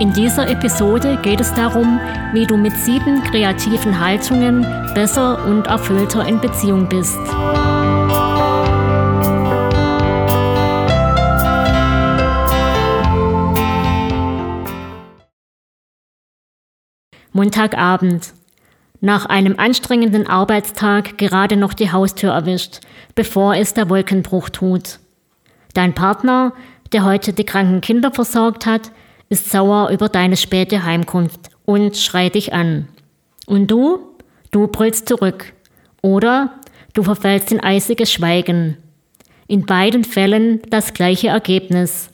In dieser Episode geht es darum, wie du mit sieben kreativen Haltungen besser und erfüllter in Beziehung bist. Montagabend. Nach einem anstrengenden Arbeitstag gerade noch die Haustür erwischt, bevor es der Wolkenbruch tut. Dein Partner, der heute die kranken Kinder versorgt hat, ist sauer über deine späte Heimkunft und schreit dich an. Und du? Du brüllst zurück. Oder du verfällst in eisiges Schweigen. In beiden Fällen das gleiche Ergebnis.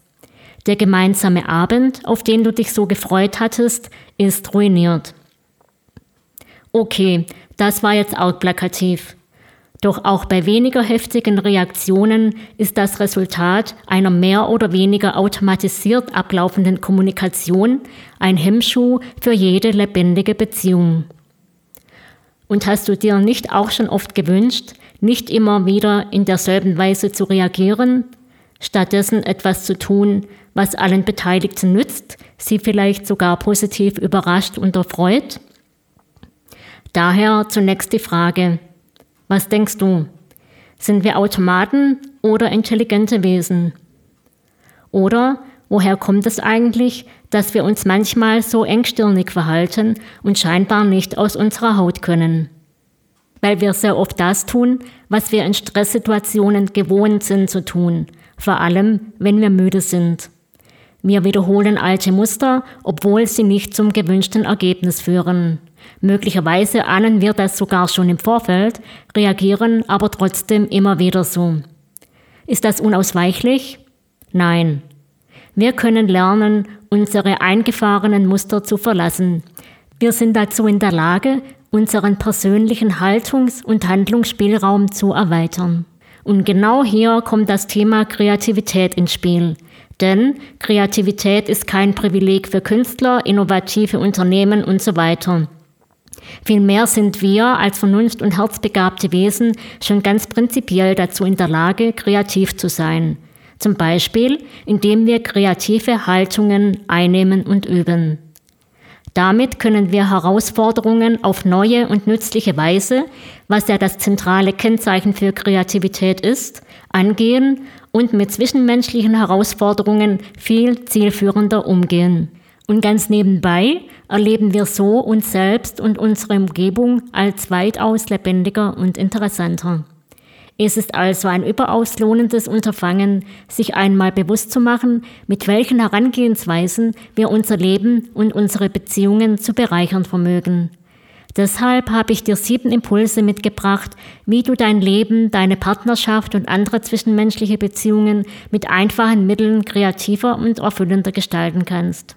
Der gemeinsame Abend, auf den du dich so gefreut hattest, ist ruiniert. Okay, das war jetzt auch plakativ. Doch auch bei weniger heftigen Reaktionen ist das Resultat einer mehr oder weniger automatisiert ablaufenden Kommunikation ein Hemmschuh für jede lebendige Beziehung. Und hast du dir nicht auch schon oft gewünscht, nicht immer wieder in derselben Weise zu reagieren, stattdessen etwas zu tun, was allen Beteiligten nützt, sie vielleicht sogar positiv überrascht und erfreut? Daher zunächst die Frage, was denkst du? Sind wir Automaten oder intelligente Wesen? Oder woher kommt es eigentlich, dass wir uns manchmal so engstirnig verhalten und scheinbar nicht aus unserer Haut können? Weil wir sehr oft das tun, was wir in Stresssituationen gewohnt sind zu tun, vor allem wenn wir müde sind. Wir wiederholen alte Muster, obwohl sie nicht zum gewünschten Ergebnis führen. Möglicherweise ahnen wir das sogar schon im Vorfeld, reagieren aber trotzdem immer wieder so. Ist das unausweichlich? Nein. Wir können lernen, unsere eingefahrenen Muster zu verlassen. Wir sind dazu in der Lage, unseren persönlichen Haltungs- und Handlungsspielraum zu erweitern. Und genau hier kommt das Thema Kreativität ins Spiel. Denn Kreativität ist kein Privileg für Künstler, innovative Unternehmen und so weiter. Vielmehr sind wir als vernunft- und herzbegabte Wesen schon ganz prinzipiell dazu in der Lage, kreativ zu sein. Zum Beispiel, indem wir kreative Haltungen einnehmen und üben. Damit können wir Herausforderungen auf neue und nützliche Weise, was ja das zentrale Kennzeichen für Kreativität ist, angehen und mit zwischenmenschlichen Herausforderungen viel zielführender umgehen. Und ganz nebenbei erleben wir so uns selbst und unsere Umgebung als weitaus lebendiger und interessanter. Es ist also ein überaus lohnendes Unterfangen, sich einmal bewusst zu machen, mit welchen Herangehensweisen wir unser Leben und unsere Beziehungen zu bereichern vermögen. Deshalb habe ich dir sieben Impulse mitgebracht, wie du dein Leben, deine Partnerschaft und andere zwischenmenschliche Beziehungen mit einfachen Mitteln kreativer und erfüllender gestalten kannst.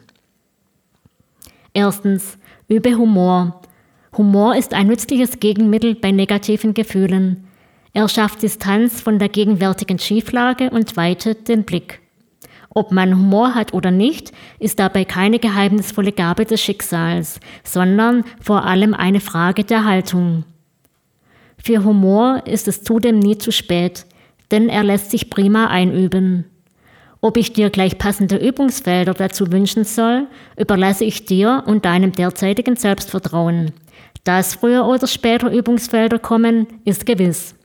Erstens, übe Humor. Humor ist ein nützliches Gegenmittel bei negativen Gefühlen. Er schafft Distanz von der gegenwärtigen Schieflage und weitet den Blick. Ob man Humor hat oder nicht, ist dabei keine geheimnisvolle Gabe des Schicksals, sondern vor allem eine Frage der Haltung. Für Humor ist es zudem nie zu spät, denn er lässt sich prima einüben. Ob ich dir gleich passende Übungsfelder dazu wünschen soll, überlasse ich dir und deinem derzeitigen Selbstvertrauen. Dass früher oder später Übungsfelder kommen, ist gewiss.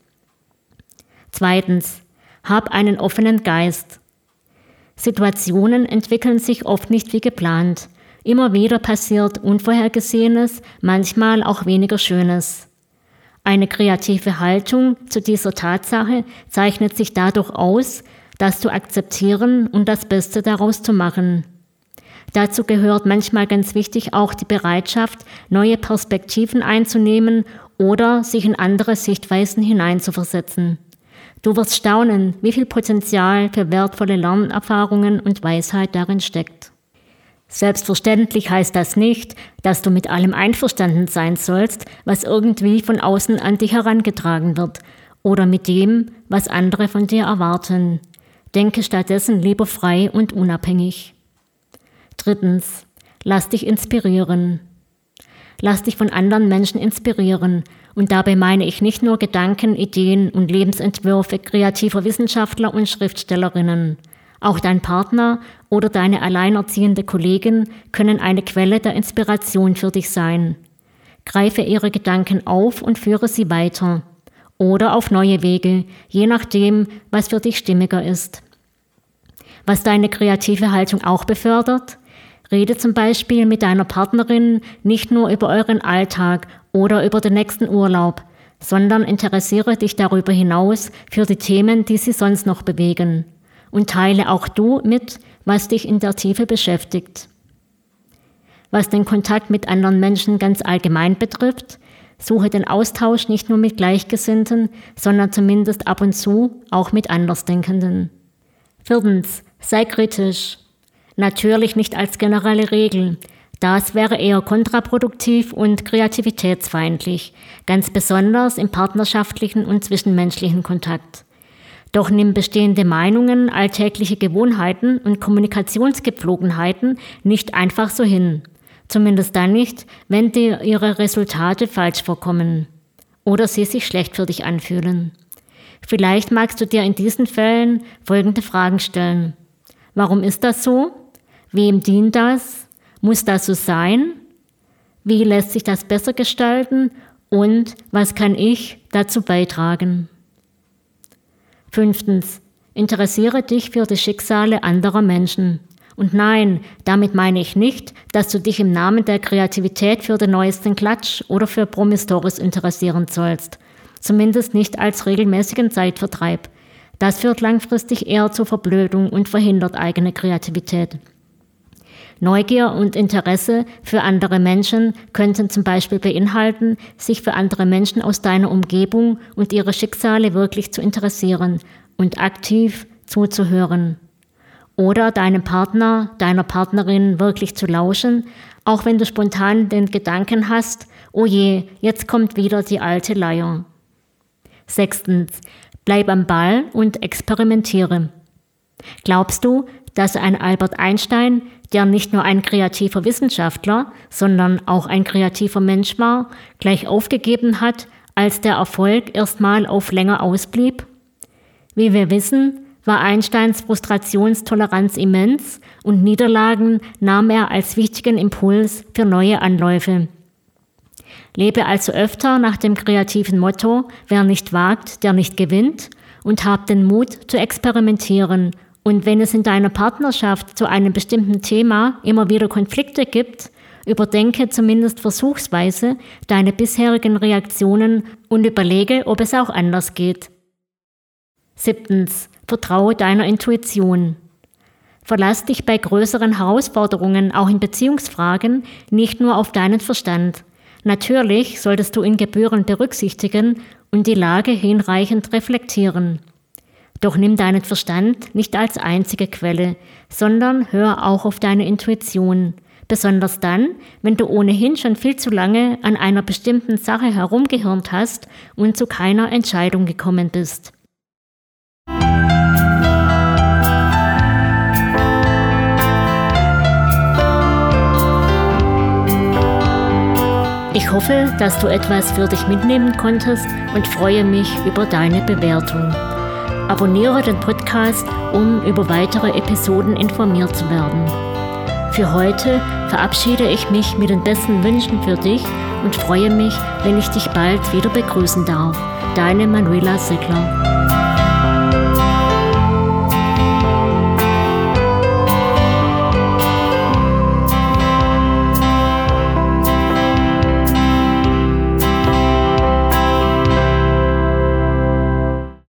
Zweitens, hab einen offenen Geist. Situationen entwickeln sich oft nicht wie geplant. Immer wieder passiert Unvorhergesehenes, manchmal auch weniger Schönes. Eine kreative Haltung zu dieser Tatsache zeichnet sich dadurch aus, das zu akzeptieren und das Beste daraus zu machen. Dazu gehört manchmal ganz wichtig auch die Bereitschaft, neue Perspektiven einzunehmen oder sich in andere Sichtweisen hineinzuversetzen. Du wirst staunen, wie viel Potenzial für wertvolle Lernerfahrungen und Weisheit darin steckt. Selbstverständlich heißt das nicht, dass du mit allem einverstanden sein sollst, was irgendwie von außen an dich herangetragen wird oder mit dem, was andere von dir erwarten. Denke stattdessen lieber frei und unabhängig. Drittens, lass dich inspirieren. Lass dich von anderen Menschen inspirieren. Und dabei meine ich nicht nur Gedanken, Ideen und Lebensentwürfe kreativer Wissenschaftler und Schriftstellerinnen. Auch dein Partner oder deine alleinerziehende Kollegin können eine Quelle der Inspiration für dich sein. Greife ihre Gedanken auf und führe sie weiter. Oder auf neue Wege, je nachdem, was für dich stimmiger ist. Was deine kreative Haltung auch befördert? Rede zum Beispiel mit deiner Partnerin nicht nur über euren Alltag oder über den nächsten Urlaub, sondern interessiere dich darüber hinaus für die Themen, die sie sonst noch bewegen und teile auch du mit, was dich in der Tiefe beschäftigt. Was den Kontakt mit anderen Menschen ganz allgemein betrifft, suche den Austausch nicht nur mit Gleichgesinnten, sondern zumindest ab und zu auch mit Andersdenkenden. Viertens, sei kritisch. Natürlich nicht als generelle Regel. Das wäre eher kontraproduktiv und kreativitätsfeindlich, ganz besonders im partnerschaftlichen und zwischenmenschlichen Kontakt. Doch nimm bestehende Meinungen, alltägliche Gewohnheiten und Kommunikationsgepflogenheiten nicht einfach so hin. Zumindest dann nicht, wenn dir ihre Resultate falsch vorkommen oder sie sich schlecht für dich anfühlen. Vielleicht magst du dir in diesen Fällen folgende Fragen stellen. Warum ist das so? Wem dient das? Muss das so sein? Wie lässt sich das besser gestalten? Und was kann ich dazu beitragen? Fünftens, interessiere dich für die Schicksale anderer Menschen. Und nein, damit meine ich nicht, dass du dich im Namen der Kreativität für den neuesten Klatsch oder für Promistoris interessieren sollst. Zumindest nicht als regelmäßigen Zeitvertreib. Das führt langfristig eher zur Verblödung und verhindert eigene Kreativität. Neugier und Interesse für andere Menschen könnten zum Beispiel beinhalten, sich für andere Menschen aus deiner Umgebung und ihre Schicksale wirklich zu interessieren und aktiv zuzuhören. Oder deinem Partner, deiner Partnerin wirklich zu lauschen, auch wenn du spontan den Gedanken hast, oh je, jetzt kommt wieder die alte Leier. Sechstens, bleib am Ball und experimentiere. Glaubst du, dass ein Albert Einstein der nicht nur ein kreativer Wissenschaftler, sondern auch ein kreativer Mensch war, gleich aufgegeben hat, als der Erfolg erstmal auf länger ausblieb? Wie wir wissen, war Einsteins Frustrationstoleranz immens und Niederlagen nahm er als wichtigen Impuls für neue Anläufe. Lebe also öfter nach dem kreativen Motto, wer nicht wagt, der nicht gewinnt und hab den Mut zu experimentieren und wenn es in deiner Partnerschaft zu einem bestimmten Thema immer wieder Konflikte gibt, überdenke zumindest versuchsweise deine bisherigen Reaktionen und überlege, ob es auch anders geht. Siebtens. Vertraue deiner Intuition. Verlass dich bei größeren Herausforderungen, auch in Beziehungsfragen, nicht nur auf deinen Verstand. Natürlich solltest du ihn gebührend berücksichtigen und die Lage hinreichend reflektieren. Doch nimm deinen Verstand nicht als einzige Quelle, sondern hör auch auf deine Intuition. Besonders dann, wenn du ohnehin schon viel zu lange an einer bestimmten Sache herumgehirnt hast und zu keiner Entscheidung gekommen bist. Hoffe, dass du etwas für dich mitnehmen konntest und freue mich über deine Bewertung. Abonniere den Podcast, um über weitere Episoden informiert zu werden. Für heute verabschiede ich mich mit den besten Wünschen für dich und freue mich, wenn ich dich bald wieder begrüßen darf. Deine Manuela Sickler.